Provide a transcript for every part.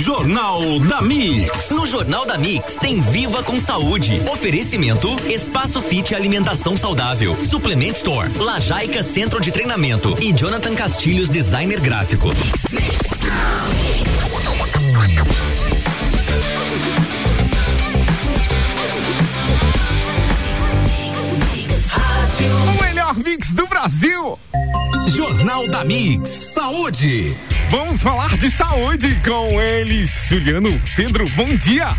Jornal da Mix. No Jornal da Mix tem Viva com Saúde. Oferecimento Espaço Fit Alimentação Saudável. Suplement Store. Lajaica Centro de Treinamento. E Jonathan Castilhos Designer Gráfico. Melhor mix do Brasil. Jornal da Mix. Saúde. Vamos falar de saúde com eles. Juliano Pedro, bom dia.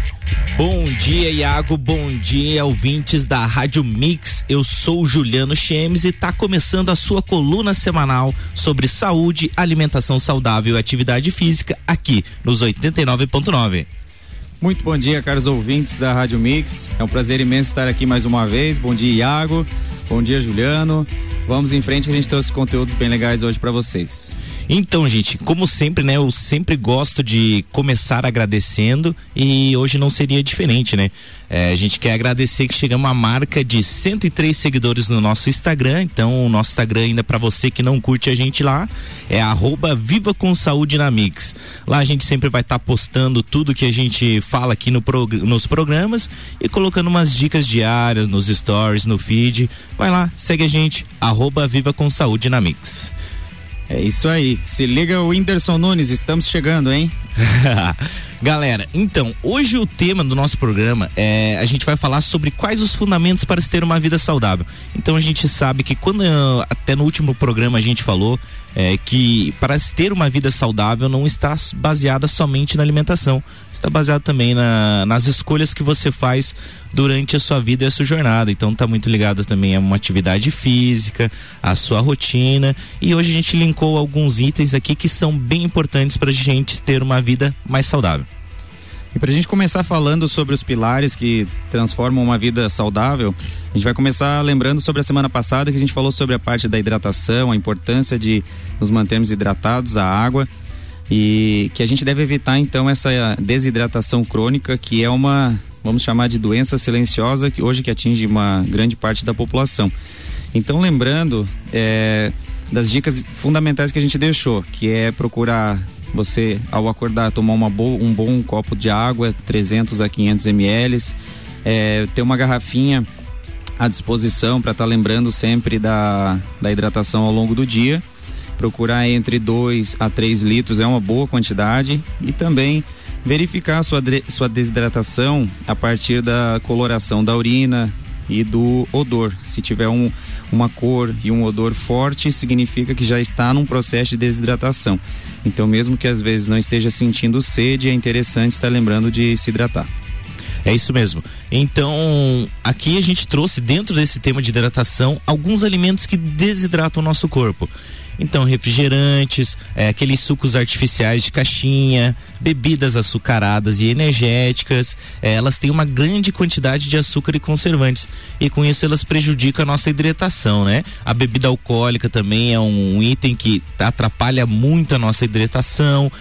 Bom dia, Iago. Bom dia, ouvintes da Rádio Mix. Eu sou o Juliano Chemes e tá começando a sua coluna semanal sobre saúde, alimentação saudável e atividade física aqui nos 89.9. Muito bom dia, caros ouvintes da Rádio Mix. É um prazer imenso estar aqui mais uma vez. Bom dia, Iago. Bom dia, Juliano. Vamos em frente que a gente trouxe conteúdos bem legais hoje para vocês. Então, gente, como sempre, né? Eu sempre gosto de começar agradecendo e hoje não seria diferente, né? É, a gente quer agradecer que chegamos a marca de 103 seguidores no nosso Instagram. Então, o nosso Instagram ainda para você que não curte a gente lá é arroba Viva com Saúde na Mix. Lá a gente sempre vai estar tá postando tudo que a gente fala aqui no prog nos programas e colocando umas dicas diárias nos stories, no feed. Vai lá, segue a gente, arroba Viva com Saúde na Mix. É isso aí. Se liga o Whindersson Nunes, estamos chegando, hein? Galera, então, hoje o tema do nosso programa é a gente vai falar sobre quais os fundamentos para se ter uma vida saudável. Então a gente sabe que quando até no último programa a gente falou é, que para ter uma vida saudável não está baseada somente na alimentação, está baseada também na, nas escolhas que você faz durante a sua vida e a sua jornada. Então está muito ligada também a uma atividade física, a sua rotina. E hoje a gente linkou alguns itens aqui que são bem importantes para a gente ter uma vida mais saudável. E para a gente começar falando sobre os pilares que transformam uma vida saudável, a gente vai começar lembrando sobre a semana passada que a gente falou sobre a parte da hidratação, a importância de nos mantermos hidratados, a água e que a gente deve evitar então essa desidratação crônica que é uma vamos chamar de doença silenciosa que hoje que atinge uma grande parte da população. Então lembrando é, das dicas fundamentais que a gente deixou, que é procurar você, ao acordar, tomar uma bo um bom copo de água, 300 a 500 ml, é, ter uma garrafinha à disposição para estar tá lembrando sempre da, da hidratação ao longo do dia. Procurar entre 2 a 3 litros é uma boa quantidade e também verificar sua, sua desidratação a partir da coloração da urina e do odor. Se tiver um, uma cor e um odor forte, significa que já está num processo de desidratação. Então, mesmo que às vezes não esteja sentindo sede, é interessante estar lembrando de se hidratar. É isso mesmo. Então, aqui a gente trouxe dentro desse tema de hidratação alguns alimentos que desidratam o nosso corpo. Então, refrigerantes, é, aqueles sucos artificiais de caixinha, bebidas açucaradas e energéticas, é, elas têm uma grande quantidade de açúcar e conservantes. E com isso elas prejudicam a nossa hidratação, né? A bebida alcoólica também é um item que atrapalha muito a nossa hidratação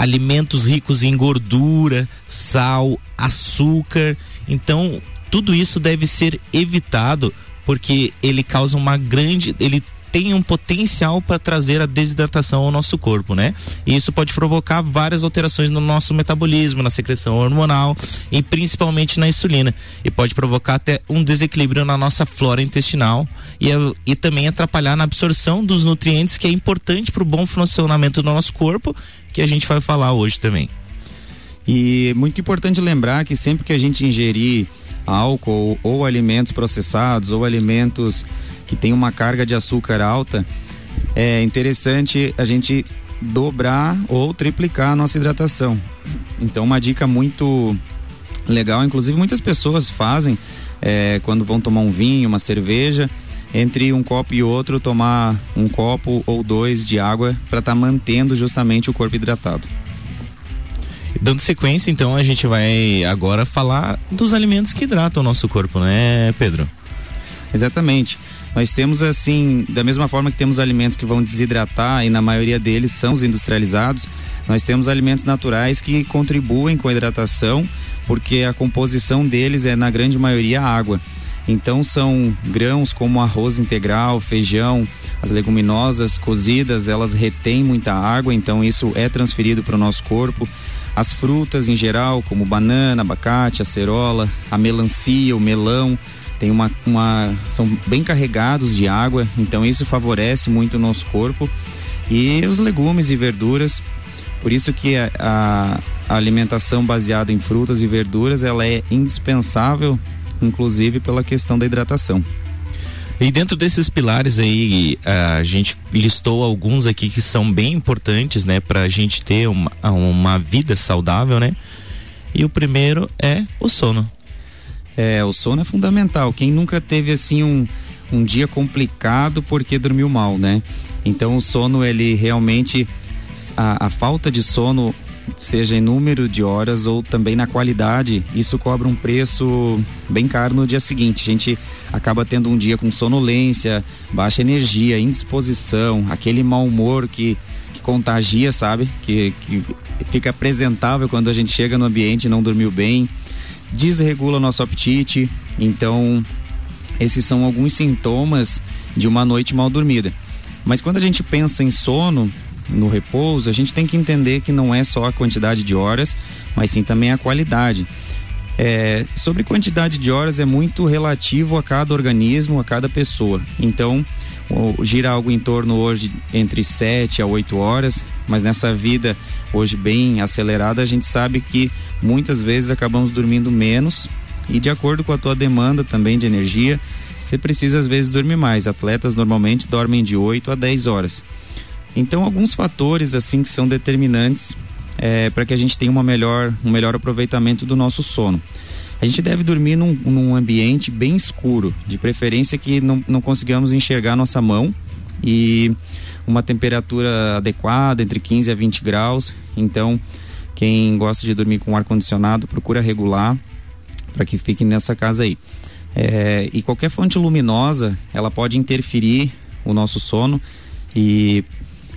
alimentos ricos em gordura, sal, açúcar. Então, tudo isso deve ser evitado porque ele causa uma grande, ele tem um potencial para trazer a desidratação ao nosso corpo, né? E isso pode provocar várias alterações no nosso metabolismo, na secreção hormonal e principalmente na insulina. E pode provocar até um desequilíbrio na nossa flora intestinal e, e também atrapalhar na absorção dos nutrientes que é importante para o bom funcionamento do nosso corpo, que a gente vai falar hoje também. E muito importante lembrar que sempre que a gente ingerir álcool ou alimentos processados ou alimentos que tem uma carga de açúcar alta, é interessante a gente dobrar ou triplicar a nossa hidratação. Então, uma dica muito legal, inclusive muitas pessoas fazem é, quando vão tomar um vinho, uma cerveja, entre um copo e outro, tomar um copo ou dois de água para estar tá mantendo justamente o corpo hidratado. Dando sequência, então, a gente vai agora falar dos alimentos que hidratam o nosso corpo, né, Pedro? Exatamente. Nós temos assim, da mesma forma que temos alimentos que vão desidratar e na maioria deles são os industrializados, nós temos alimentos naturais que contribuem com a hidratação, porque a composição deles é na grande maioria água. Então são grãos como arroz integral, feijão, as leguminosas cozidas, elas retêm muita água, então isso é transferido para o nosso corpo. As frutas em geral, como banana, abacate, acerola, a melancia, o melão, tem uma, uma são bem carregados de água, então isso favorece muito o nosso corpo. E os legumes e verduras, por isso que a, a, alimentação baseada em frutas e verduras, ela é indispensável, inclusive pela questão da hidratação. E dentro desses pilares aí, a gente listou alguns aqui que são bem importantes, né, para a gente ter uma, uma vida saudável, né? E o primeiro é o sono. É, o sono é fundamental. Quem nunca teve assim um, um dia complicado porque dormiu mal, né? Então o sono, ele realmente. A, a falta de sono, seja em número de horas ou também na qualidade, isso cobra um preço bem caro no dia seguinte. A gente acaba tendo um dia com sonolência, baixa energia, indisposição, aquele mau humor que, que contagia, sabe? Que, que fica apresentável quando a gente chega no ambiente e não dormiu bem desregula nosso apetite. Então, esses são alguns sintomas de uma noite mal dormida. Mas quando a gente pensa em sono, no repouso, a gente tem que entender que não é só a quantidade de horas, mas sim também a qualidade. É, sobre quantidade de horas é muito relativo a cada organismo, a cada pessoa. Então, gira algo em torno hoje entre 7 a 8 horas, mas nessa vida hoje bem acelerada, a gente sabe que muitas vezes acabamos dormindo menos e de acordo com a tua demanda também de energia, você precisa às vezes dormir mais. Atletas normalmente dormem de 8 a 10 horas. Então, alguns fatores assim que são determinantes é, para que a gente tenha uma melhor, um melhor aproveitamento do nosso sono. A gente deve dormir num, num ambiente bem escuro, de preferência que não, não consigamos enxergar nossa mão e uma temperatura adequada, entre 15 a 20 graus. Então, quem gosta de dormir com ar condicionado, procura regular para que fique nessa casa aí. É, e qualquer fonte luminosa, ela pode interferir o nosso sono e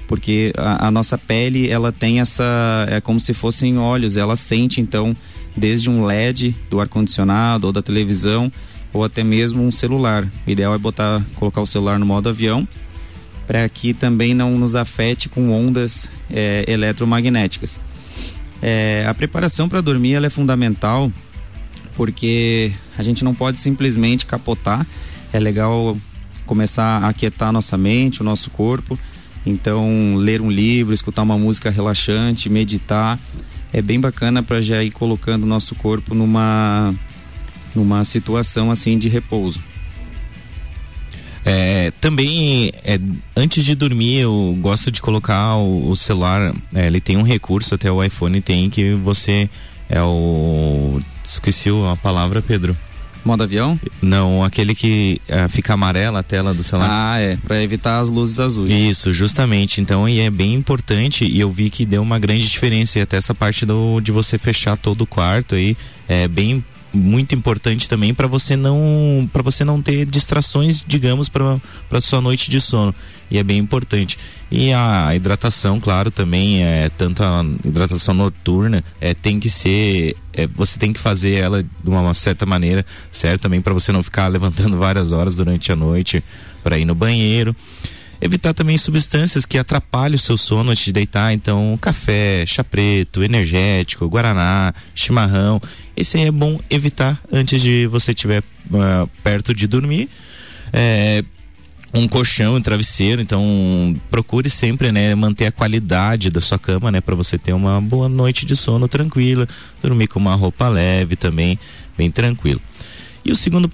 porque a, a, nossa pele ela tem essa é como se fossem olhos, ela sente então desde um LED do ar condicionado ou da televisão ou até mesmo um celular. O ideal é botar colocar o celular no modo avião para que também não nos afete com ondas é, eletromagnéticas. É, a preparação para dormir ela é fundamental porque a gente não pode simplesmente capotar. É legal começar a aquietar nossa mente, o nosso corpo. Então, ler um livro, escutar uma música relaxante, meditar, é bem bacana para já ir colocando o nosso corpo numa numa situação assim de repouso. É, também, é, antes de dormir, eu gosto de colocar o, o celular. É, ele tem um recurso, até o iPhone tem, que você é o. Esqueci a palavra, Pedro. Modo avião? Não, aquele que é, fica amarela a tela do celular. Ah, é, para evitar as luzes azuis. Isso, justamente. Então, e é bem importante e eu vi que deu uma grande diferença e até essa parte do de você fechar todo o quarto aí é bem muito importante também para você não para você não ter distrações digamos para sua noite de sono. E é bem importante. E a hidratação claro também é tanto a hidratação noturna é tem que ser é, você tem que fazer ela de uma certa maneira certo? Também para você não ficar levantando várias horas durante a noite para ir no banheiro Evitar também substâncias que atrapalhem o seu sono antes de deitar, então café, chá preto, energético, guaraná, chimarrão. Esse aí é bom evitar antes de você estiver uh, perto de dormir. É, um colchão, um travesseiro, então procure sempre, né, manter a qualidade da sua cama, né, para você ter uma boa noite de sono tranquila, dormir com uma roupa leve também, bem tranquilo. E o segundo,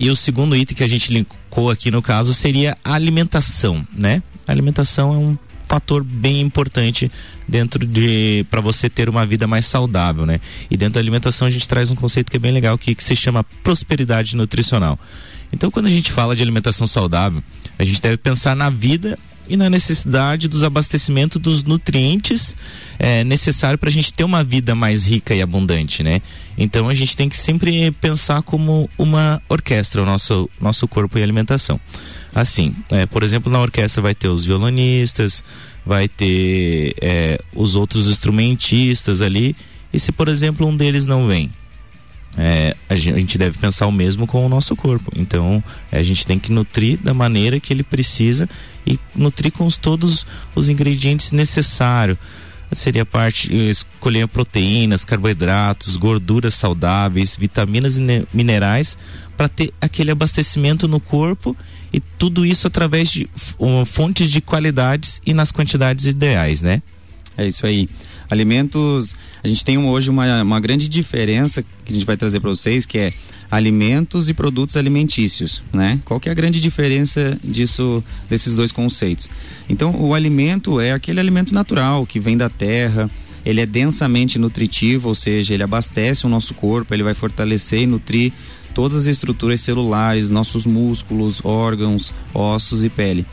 e o segundo item que a gente linkou aqui no caso seria a alimentação, né? A alimentação é um fator bem importante dentro de para você ter uma vida mais saudável, né? E dentro da alimentação a gente traz um conceito que é bem legal que, que se chama prosperidade nutricional. Então, quando a gente fala de alimentação saudável, a gente deve pensar na vida e na necessidade dos abastecimentos dos nutrientes é, necessários para a gente ter uma vida mais rica e abundante, né? Então a gente tem que sempre pensar como uma orquestra, o nosso, nosso corpo e alimentação. Assim, é, por exemplo, na orquestra vai ter os violonistas, vai ter é, os outros instrumentistas ali, e se por exemplo um deles não vem, é, a gente deve pensar o mesmo com o nosso corpo. Então, é, a gente tem que nutrir da maneira que ele precisa e nutrir com os, todos os ingredientes necessários. seria parte escolher proteínas, carboidratos, gorduras saudáveis, vitaminas e minerais para ter aquele abastecimento no corpo e tudo isso através de um, fontes de qualidades e nas quantidades ideais, né? É isso aí. Alimentos, a gente tem hoje uma, uma grande diferença que a gente vai trazer para vocês, que é alimentos e produtos alimentícios, né? Qual que é a grande diferença disso, desses dois conceitos? Então, o alimento é aquele alimento natural que vem da terra, ele é densamente nutritivo, ou seja, ele abastece o nosso corpo, ele vai fortalecer e nutrir todas as estruturas celulares, nossos músculos, órgãos, ossos e pele.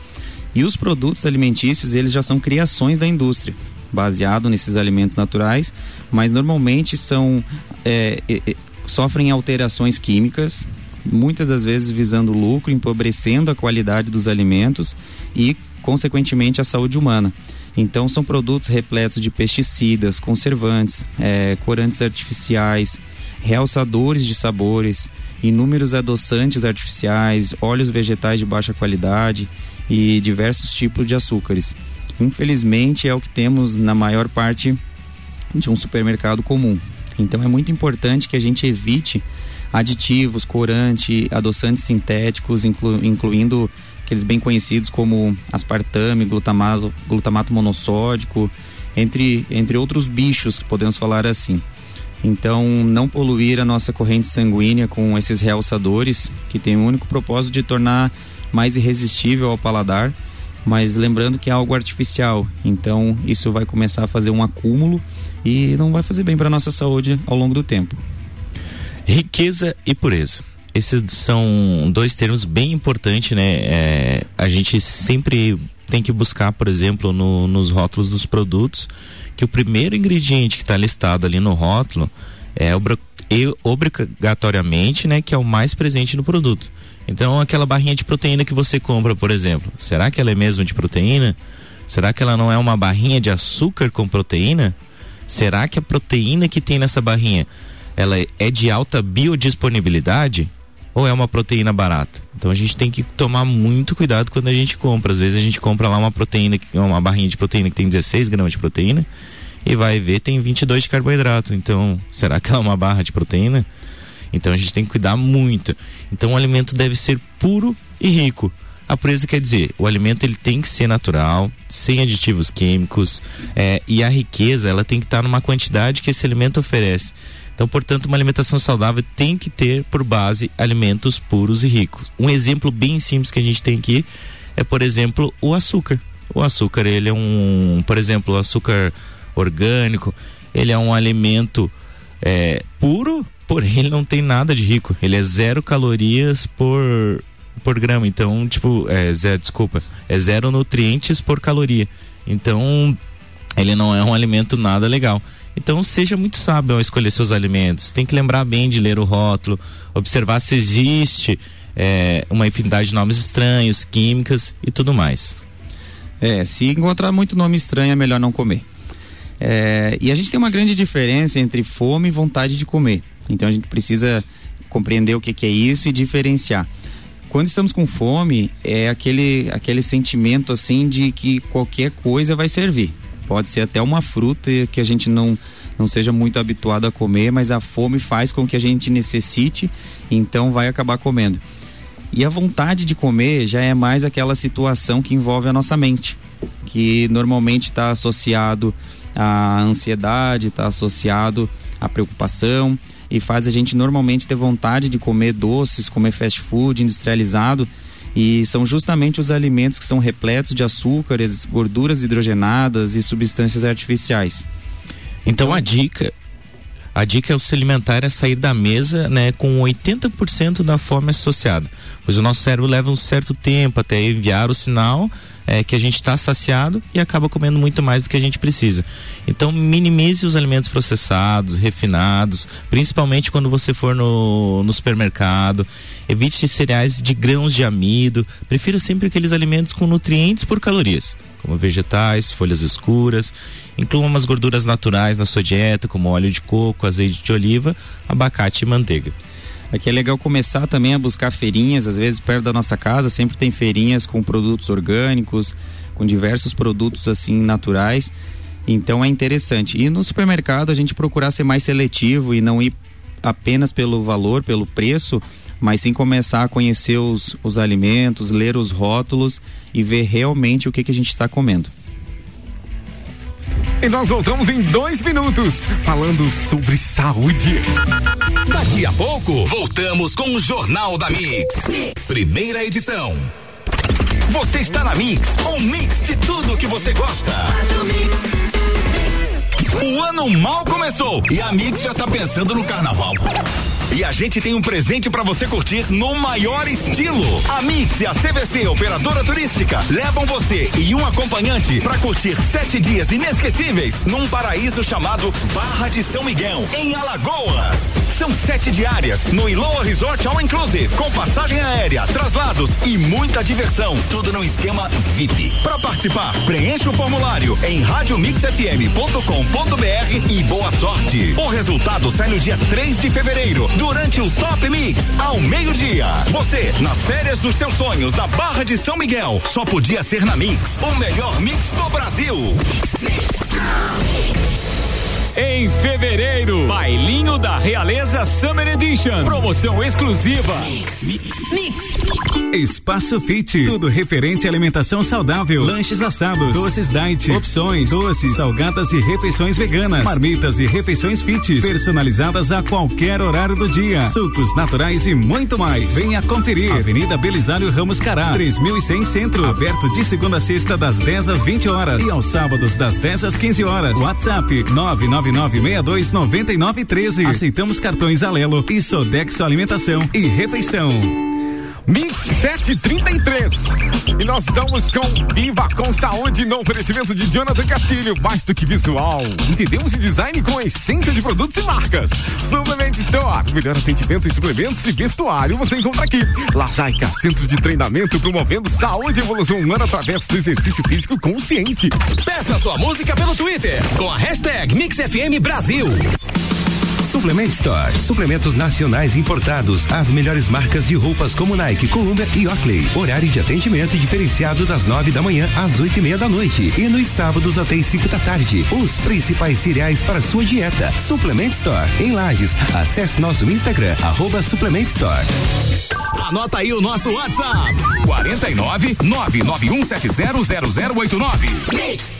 E os produtos alimentícios, eles já são criações da indústria, baseado nesses alimentos naturais, mas normalmente são é, é, sofrem alterações químicas, muitas das vezes visando lucro, empobrecendo a qualidade dos alimentos e, consequentemente, a saúde humana. Então, são produtos repletos de pesticidas, conservantes, é, corantes artificiais, realçadores de sabores, inúmeros adoçantes artificiais, óleos vegetais de baixa qualidade e diversos tipos de açúcares. Infelizmente, é o que temos na maior parte de um supermercado comum. Então é muito importante que a gente evite aditivos, corante, adoçantes sintéticos, inclu, incluindo aqueles bem conhecidos como aspartame, glutamato, glutamato monossódico, entre, entre outros bichos, podemos falar assim. Então, não poluir a nossa corrente sanguínea com esses realçadores, que tem o único propósito de tornar mais irresistível ao paladar, mas lembrando que é algo artificial. Então, isso vai começar a fazer um acúmulo e não vai fazer bem para nossa saúde ao longo do tempo. Riqueza e pureza. Esses são dois termos bem importantes, né? É, a gente sempre tem que buscar, por exemplo, no, nos rótulos dos produtos, que o primeiro ingrediente que está listado ali no rótulo é obrigatoriamente, né, que é o mais presente no produto. Então, aquela barrinha de proteína que você compra, por exemplo, será que ela é mesmo de proteína? Será que ela não é uma barrinha de açúcar com proteína? Será que a proteína que tem nessa barrinha ela é de alta biodisponibilidade ou é uma proteína barata? Então a gente tem que tomar muito cuidado quando a gente compra. Às vezes a gente compra lá uma proteína, uma barrinha de proteína que tem 16 gramas de proteína e vai ver tem 22 de carboidrato. Então, será que é uma barra de proteína? Então a gente tem que cuidar muito. Então o alimento deve ser puro e rico. A pureza quer dizer, o alimento ele tem que ser natural, sem aditivos químicos, é, e a riqueza ela tem que estar numa quantidade que esse alimento oferece. Então, portanto, uma alimentação saudável tem que ter por base alimentos puros e ricos. Um exemplo bem simples que a gente tem aqui é, por exemplo, o açúcar. O açúcar, ele é um, por exemplo, o açúcar orgânico, ele é um alimento é, puro, porém ele não tem nada de rico. Ele é zero calorias por por grama. Então, tipo, é zero, desculpa, é zero nutrientes por caloria. Então, ele não é um alimento nada legal. Então, seja muito sábio ao escolher seus alimentos. Tem que lembrar bem de ler o rótulo, observar se existe é, uma infinidade de nomes estranhos, químicas e tudo mais. É, se encontrar muito nome estranho, é melhor não comer. É, e a gente tem uma grande diferença entre fome e vontade de comer. Então a gente precisa compreender o que, que é isso e diferenciar quando estamos com fome, é aquele, aquele sentimento assim de que qualquer coisa vai servir. Pode ser até uma fruta que a gente não, não seja muito habituado a comer, mas a fome faz com que a gente necessite, então vai acabar comendo. E a vontade de comer já é mais aquela situação que envolve a nossa mente, que normalmente está associado à ansiedade, está associado à preocupação e faz a gente normalmente ter vontade de comer doces, comer fast food industrializado. E são justamente os alimentos que são repletos de açúcares, gorduras hidrogenadas e substâncias artificiais. Então a dica a dica é o se alimentar é sair da mesa né, com 80% da fome associada. Pois o nosso cérebro leva um certo tempo até enviar o sinal é, que a gente está saciado e acaba comendo muito mais do que a gente precisa. Então minimize os alimentos processados, refinados, principalmente quando você for no, no supermercado. Evite cereais de grãos de amido. Prefira sempre aqueles alimentos com nutrientes por calorias, como vegetais, folhas escuras. Inclua umas gorduras naturais na sua dieta, como óleo de coco, azeite de oliva, abacate e manteiga. Aqui é legal começar também a buscar feirinhas, às vezes perto da nossa casa, sempre tem feirinhas com produtos orgânicos, com diversos produtos assim naturais. Então é interessante. E no supermercado a gente procurar ser mais seletivo e não ir apenas pelo valor, pelo preço, mas sim começar a conhecer os, os alimentos, ler os rótulos e ver realmente o que, que a gente está comendo. E nós voltamos em dois minutos falando sobre saúde. Daqui a pouco, voltamos com o Jornal da mix. mix. Primeira edição. Você está na Mix, um mix de tudo que você gosta. O ano mal começou e a Mix já tá pensando no carnaval. E a gente tem um presente para você curtir no maior estilo. A Mix e a CVC, operadora turística, levam você e um acompanhante para curtir sete dias inesquecíveis num paraíso chamado Barra de São Miguel, em Alagoas. São sete diárias no Iloa Resort All Inclusive, com passagem aérea, traslados e muita diversão. Tudo no esquema VIP. Para participar, preencha o formulário em radiomixfm.com.br e boa sorte. O resultado sai no dia 3 de fevereiro durante o Top Mix, ao meio-dia. Você, nas férias dos seus sonhos da Barra de São Miguel, só podia ser na Mix, o melhor mix do Brasil. Mix, mix. Em fevereiro, bailinho da Realeza Summer Edition. Promoção exclusiva. Mix. Mix. Espaço Fit, tudo referente à alimentação saudável, lanches assados, doces diet, opções, doces, salgadas e refeições veganas, marmitas e refeições fit, personalizadas a qualquer horário do dia, sucos naturais e muito mais. Venha conferir. Avenida Belisário Ramos Cará, 3100 Centro, aberto de segunda a sexta das 10 às 20 horas e aos sábados das 10 às 15 horas. WhatsApp 999629913. Aceitamos cartões Alelo e Sodexo Alimentação e Refeição. Mix 733. E nós estamos com Viva com Saúde no oferecimento de Jonathan Castilho. Mais do que visual. Entendemos e design com a essência de produtos e marcas. Suplement Store. Melhor atendimento em suplementos e vestuário você encontra aqui. Lajaica, centro de treinamento promovendo saúde e evolução humana através do exercício físico consciente. Peça sua música pelo Twitter com a hashtag MixFM Brasil. Suplement Store. Suplementos nacionais importados. As melhores marcas de roupas como Nike, Columbia e Oakley. Horário de atendimento diferenciado das nove da manhã às oito e meia da noite. E nos sábados até as cinco da tarde. Os principais cereais para sua dieta. Suplement Store. Em Lages. Acesse nosso Instagram, arroba Suplement Store. Anota aí o nosso WhatsApp. 49 991700089. Mix.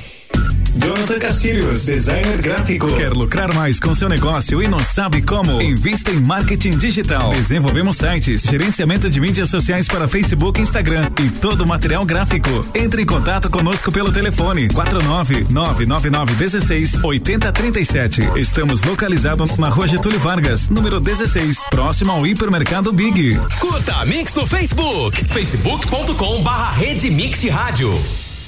Jonathan Castilhos, designer gráfico. Quer lucrar mais com seu negócio e não sabe como? Invista em marketing digital. Desenvolvemos sites, gerenciamento de mídias sociais para Facebook Instagram e todo o material gráfico. Entre em contato conosco pelo telefone 49 99916 8037. Estamos localizados na Rua Getúlio Vargas, número 16, próximo ao hipermercado Big. Curta a Mix no Facebook, facebook.com barra Rede Mix Rádio.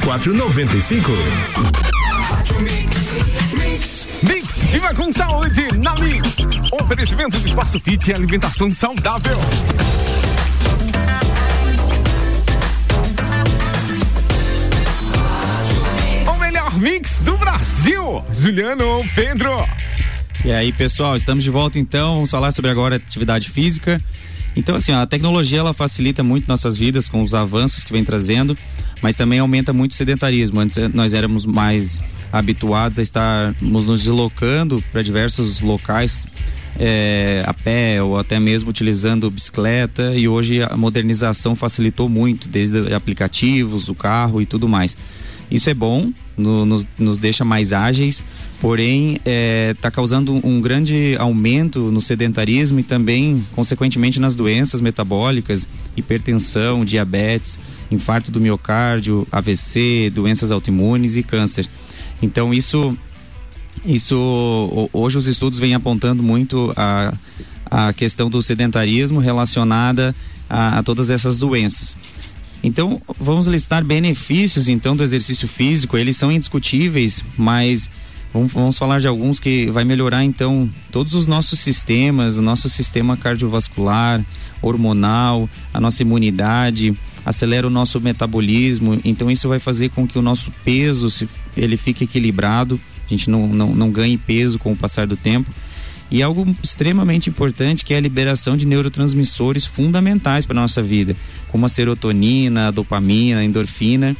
95. Mix, viva com saúde na Mix. Oferecimento de espaço fit e alimentação saudável. O melhor mix do Brasil. Juliano Pedro. E aí, pessoal, estamos de volta então. Vamos falar sobre agora atividade física. Então, assim, a tecnologia ela facilita muito nossas vidas com os avanços que vem trazendo, mas também aumenta muito o sedentarismo. Antes eh, nós éramos mais habituados a estarmos nos deslocando para diversos locais é, a pé ou até mesmo utilizando bicicleta e hoje a modernização facilitou muito, desde aplicativos, o carro e tudo mais. Isso é bom, no, nos, nos deixa mais ágeis, porém está é, tá causando um grande aumento no sedentarismo e também, consequentemente, nas doenças metabólicas, hipertensão, diabetes, infarto do miocárdio, AVC, doenças autoimunes e câncer. Então isso, isso hoje os estudos vêm apontando muito a, a questão do sedentarismo relacionada a, a todas essas doenças. Então, vamos listar benefícios então do exercício físico, eles são indiscutíveis, mas vamos, vamos falar de alguns que vai melhorar então todos os nossos sistemas, o nosso sistema cardiovascular, hormonal, a nossa imunidade, acelera o nosso metabolismo, então isso vai fazer com que o nosso peso se, ele fique equilibrado, a gente não, não, não ganhe peso com o passar do tempo. E algo extremamente importante que é a liberação de neurotransmissores fundamentais para nossa vida, como a serotonina, a dopamina, a endorfina,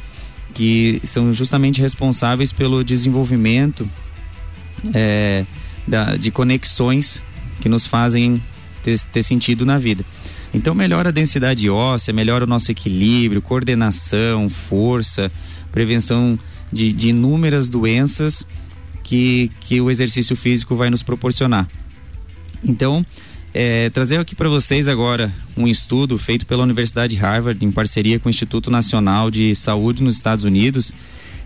que são justamente responsáveis pelo desenvolvimento é, da, de conexões que nos fazem ter, ter sentido na vida. Então melhora a densidade óssea, melhora o nosso equilíbrio, coordenação, força, prevenção de, de inúmeras doenças que, que o exercício físico vai nos proporcionar. Então, é, trazer aqui para vocês agora um estudo feito pela Universidade Harvard em parceria com o Instituto Nacional de Saúde nos Estados Unidos.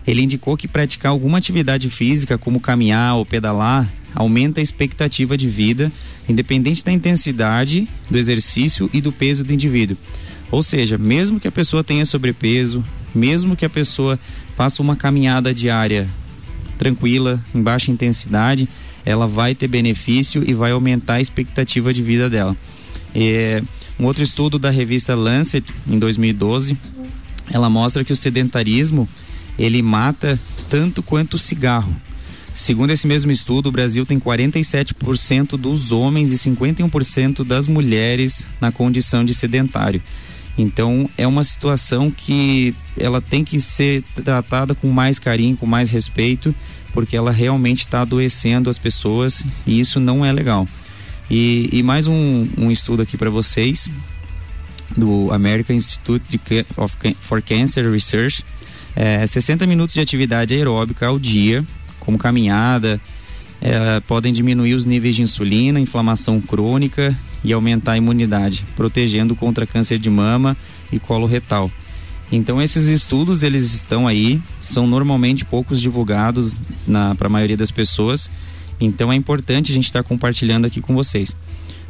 Ele indicou que praticar alguma atividade física, como caminhar ou pedalar, aumenta a expectativa de vida, independente da intensidade do exercício e do peso do indivíduo. Ou seja, mesmo que a pessoa tenha sobrepeso, mesmo que a pessoa faça uma caminhada diária tranquila, em baixa intensidade, ela vai ter benefício e vai aumentar a expectativa de vida dela. É, um outro estudo da revista Lancet, em 2012, ela mostra que o sedentarismo ele mata tanto quanto o cigarro. Segundo esse mesmo estudo, o Brasil tem 47% dos homens e 51% das mulheres na condição de sedentário. Então é uma situação que ela tem que ser tratada com mais carinho, com mais respeito porque ela realmente está adoecendo as pessoas e isso não é legal. E, e mais um, um estudo aqui para vocês do American Institute of, for Cancer Research. É, 60 minutos de atividade aeróbica ao dia, como caminhada, é, podem diminuir os níveis de insulina, inflamação crônica e aumentar a imunidade, protegendo contra câncer de mama e colo retal. Então esses estudos eles estão aí, são normalmente poucos divulgados para a maioria das pessoas. Então é importante a gente estar tá compartilhando aqui com vocês.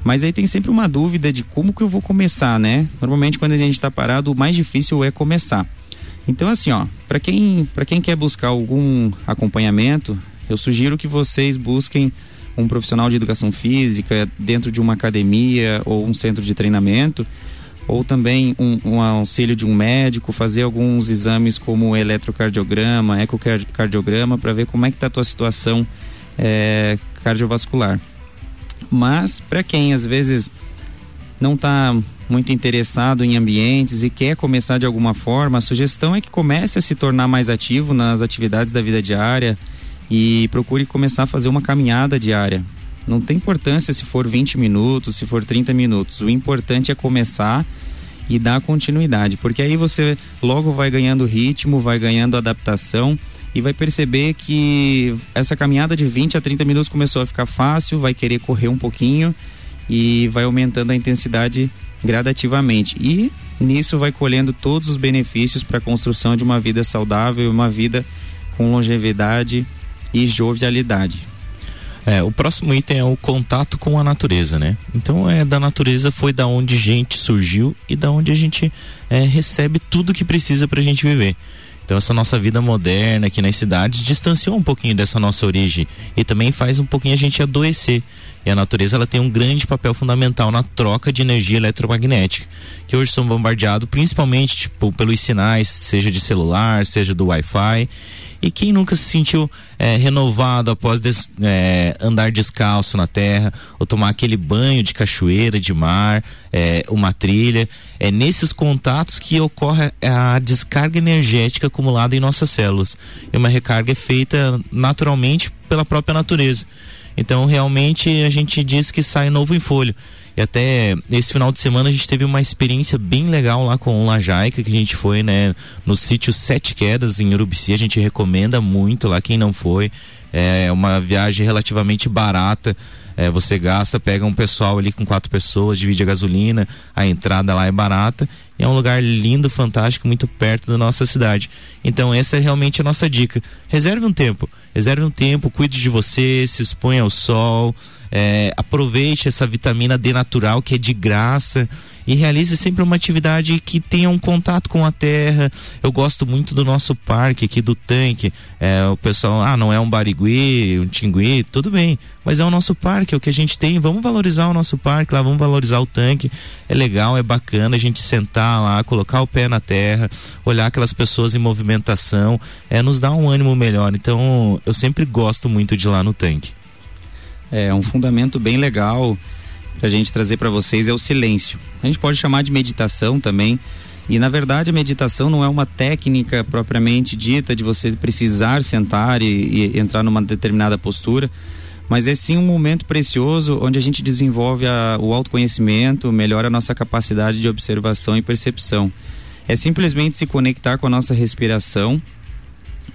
Mas aí tem sempre uma dúvida de como que eu vou começar, né? Normalmente quando a gente está parado, o mais difícil é começar. Então assim, ó, para quem para quem quer buscar algum acompanhamento, eu sugiro que vocês busquem um profissional de educação física dentro de uma academia ou um centro de treinamento ou também um, um, auxílio de um médico, fazer alguns exames como eletrocardiograma, ecocardiograma, para ver como é que está a tua situação é, cardiovascular. Mas para quem às vezes não está muito interessado em ambientes e quer começar de alguma forma, a sugestão é que comece a se tornar mais ativo nas atividades da vida diária e procure começar a fazer uma caminhada diária. Não tem importância se for 20 minutos, se for 30 minutos. O importante é começar e dar continuidade, porque aí você logo vai ganhando ritmo, vai ganhando adaptação e vai perceber que essa caminhada de 20 a 30 minutos começou a ficar fácil, vai querer correr um pouquinho e vai aumentando a intensidade gradativamente. E nisso vai colhendo todos os benefícios para a construção de uma vida saudável, uma vida com longevidade e jovialidade. É, o próximo item é o contato com a natureza, né? Então é da natureza foi da onde gente surgiu e da onde a gente é, recebe tudo que precisa para a gente viver. Então essa nossa vida moderna aqui nas cidades distanciou um pouquinho dessa nossa origem e também faz um pouquinho a gente adoecer. E a natureza ela tem um grande papel fundamental na troca de energia eletromagnética, que hoje são bombardeados principalmente tipo pelos sinais, seja de celular, seja do Wi-Fi. E quem nunca se sentiu é, renovado após des, é, andar descalço na terra, ou tomar aquele banho de cachoeira, de mar, é, uma trilha? É nesses contatos que ocorre a descarga energética acumulada em nossas células. E uma recarga é feita naturalmente pela própria natureza. Então, realmente, a gente diz que sai novo em folho. E até esse final de semana a gente teve uma experiência bem legal lá com o Lajaica, que a gente foi, né, no sítio Sete Quedas em Urubici. A gente recomenda muito lá, quem não foi. É uma viagem relativamente barata. É, você gasta, pega um pessoal ali com quatro pessoas, divide a gasolina, a entrada lá é barata. E é um lugar lindo, fantástico, muito perto da nossa cidade. Então essa é realmente a nossa dica. Reserve um tempo, reserve um tempo, cuide de você, se exponha ao sol, é, aproveite essa vitamina D natural que é de graça e realize sempre uma atividade que tenha um contato com a terra. Eu gosto muito do nosso parque aqui do tanque. É, o pessoal, ah, não é um barigui, um tingui, tudo bem, mas é o nosso parque, é o que a gente tem. Vamos valorizar o nosso parque lá, vamos valorizar o tanque. É legal, é bacana a gente sentar lá, colocar o pé na terra, olhar aquelas pessoas em movimentação, é nos dá um ânimo melhor. Então, eu sempre gosto muito de ir lá no tanque. É um fundamento bem legal para a gente trazer para vocês é o silêncio. A gente pode chamar de meditação também. E na verdade a meditação não é uma técnica propriamente dita de você precisar sentar e, e entrar numa determinada postura, mas é sim um momento precioso onde a gente desenvolve a, o autoconhecimento, melhora a nossa capacidade de observação e percepção. É simplesmente se conectar com a nossa respiração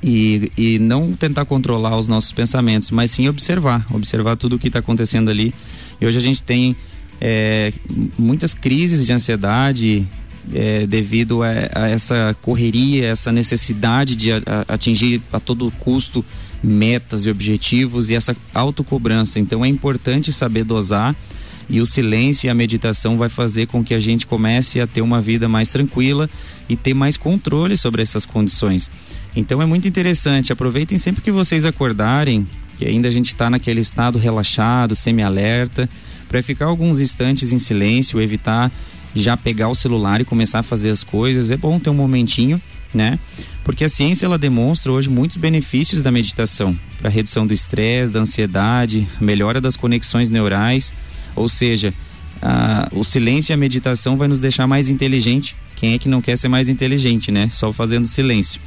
e, e não tentar controlar os nossos pensamentos, mas sim observar, observar tudo o que está acontecendo ali e hoje a gente tem é, muitas crises de ansiedade é, devido a, a, essa correria, essa necessidade de a, a atingir a todo custo metas e objetivos e essa autocobrança. Então é importante saber dosar e o silêncio e a meditação vai fazer com que a gente comece a ter uma vida mais tranquila e ter mais controle sobre essas condições. Então é muito interessante. Aproveitem sempre que vocês acordarem, que ainda a gente está naquele estado relaxado, semi-alerta, para ficar alguns instantes em silêncio, evitar já pegar o celular e começar a fazer as coisas. É bom ter um momentinho, né? Porque a ciência ela demonstra hoje muitos benefícios da meditação para redução do estresse, da ansiedade, melhora das conexões neurais, ou seja, o silêncio e a meditação vai nos deixar mais inteligente. Quem é que não quer ser mais inteligente, né? Só fazendo silêncio.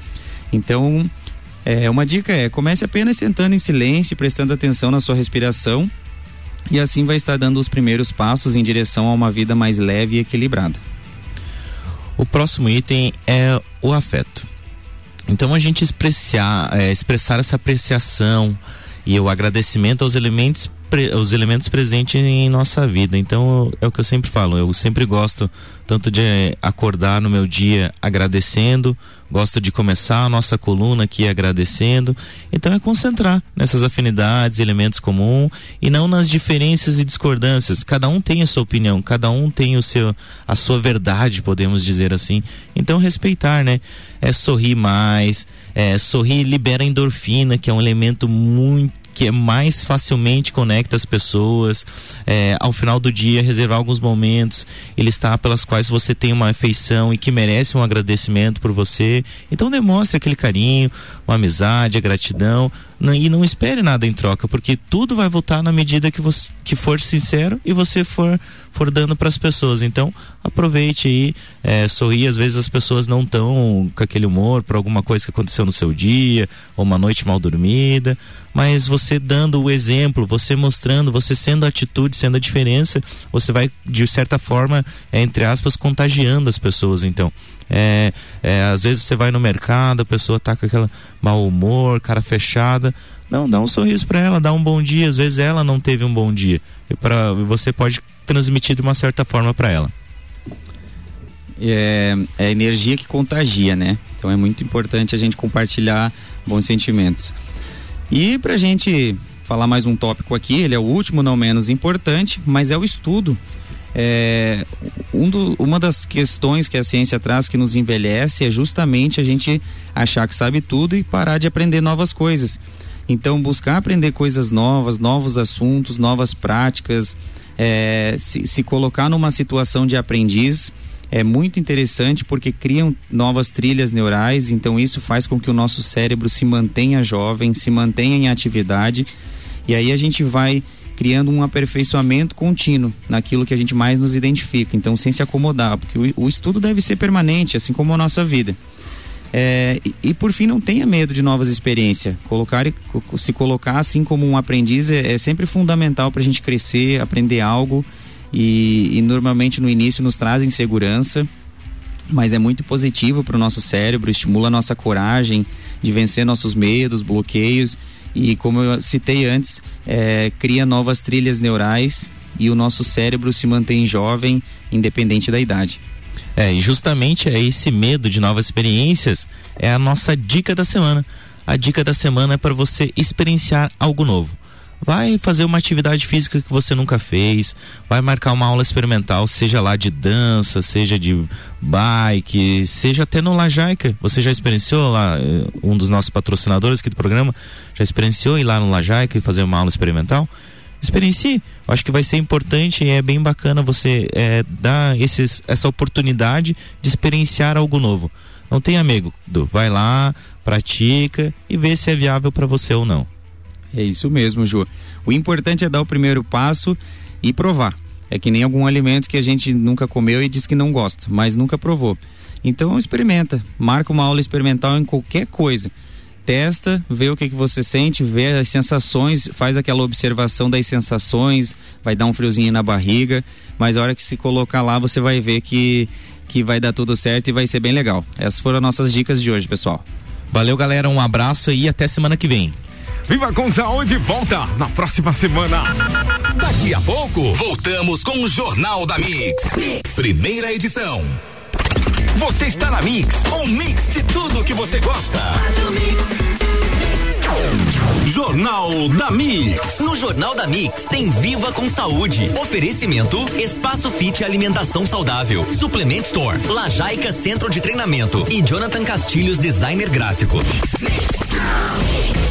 Então, é, uma dica é comece apenas sentando em silêncio, prestando atenção na sua respiração e assim vai estar dando os primeiros passos em direção a uma vida mais leve e equilibrada. O próximo item é o afeto. Então a gente expressar, é, expressar essa apreciação e o agradecimento aos elementos os elementos presentes em nossa vida. Então é o que eu sempre falo. Eu sempre gosto tanto de acordar no meu dia agradecendo, gosto de começar a nossa coluna aqui agradecendo. Então é concentrar nessas afinidades, elementos comuns e não nas diferenças e discordâncias. Cada um tem a sua opinião, cada um tem o seu a sua verdade, podemos dizer assim. Então respeitar, né? É sorrir mais, é, sorrir libera endorfina, que é um elemento muito que mais facilmente conecta as pessoas. É, ao final do dia, reservar alguns momentos e listar pelas quais você tem uma afeição e que merece um agradecimento por você. Então demonstre aquele carinho, uma amizade, a gratidão e não espere nada em troca, porque tudo vai voltar na medida que você que for sincero e você for for dando para as pessoas. Então aproveite aí, é, sorrir. Às vezes as pessoas não estão com aquele humor por alguma coisa que aconteceu no seu dia ou uma noite mal dormida, mas você dando o exemplo, você mostrando, você sendo a atitude, sendo a diferença, você vai de certa forma, é, entre aspas, contagiando as pessoas. Então é, é, às vezes você vai no mercado, a pessoa tá com aquele mau humor, cara fechada. Não, dá um sorriso para ela, dá um bom dia. Às vezes ela não teve um bom dia. Para você pode transmitir de uma certa forma para ela. É, é a energia que contagia, né? Então é muito importante a gente compartilhar bons sentimentos. E pra gente falar mais um tópico aqui, ele é o último, não menos importante, mas é o estudo é, um do, uma das questões que a ciência traz que nos envelhece é justamente a gente achar que sabe tudo e parar de aprender novas coisas. Então, buscar aprender coisas novas, novos assuntos, novas práticas, é, se, se colocar numa situação de aprendiz é muito interessante porque criam novas trilhas neurais, então isso faz com que o nosso cérebro se mantenha jovem, se mantenha em atividade, e aí a gente vai criando um aperfeiçoamento contínuo naquilo que a gente mais nos identifica. Então, sem se acomodar, porque o, o estudo deve ser permanente, assim como a nossa vida. É, e, e, por fim, não tenha medo de novas experiências. Colocar, se colocar assim como um aprendiz é, é sempre fundamental para a gente crescer, aprender algo. E, e normalmente no início nos traz insegurança, mas é muito positivo para o nosso cérebro, estimula a nossa coragem de vencer nossos medos, bloqueios e como eu citei antes, é, cria novas trilhas neurais e o nosso cérebro se mantém jovem, independente da idade. É, e justamente é esse medo de novas experiências é a nossa dica da semana. A dica da semana é para você experienciar algo novo. Vai fazer uma atividade física que você nunca fez, vai marcar uma aula experimental, seja lá de dança, seja de bike, seja até no Lajaica. Você já experienciou lá, eh, um dos nossos patrocinadores aqui do programa, já experienciou ir lá no Lajaica e fazer uma aula experimental? Experiencie. Acho que vai ser importante e é bem bacana você é, dar esses, essa oportunidade de experienciar algo novo. Não tenha medo, vai lá, pratica e vê se é viável para você ou não. É isso mesmo, Ju. O importante é dar o primeiro passo e provar. É que nem algum alimento que a gente nunca comeu e diz que não gosta, mas nunca provou. Então experimenta, marca uma aula experimental em qualquer coisa. Testa, vê o que, que você sente, vê as sensações, faz aquela observação das sensações, vai dar um friozinho na barriga, mas a hora que se colocar lá você vai ver que, que vai dar tudo certo e vai ser bem legal. Essas foram as nossas dicas de hoje, pessoal. Valeu, galera, um abraço e até semana que vem. Viva com saúde, volta na próxima semana. Daqui a pouco, voltamos com o Jornal da mix. Primeira edição. Você está na Mix, um mix de tudo que você gosta. Jornal da Mix. No Jornal da Mix tem Viva com Saúde. Oferecimento Espaço Fit Alimentação Saudável. Suplement Store. Lajaica Centro de Treinamento. E Jonathan Castilhos Designer Gráfico. Mix, mix.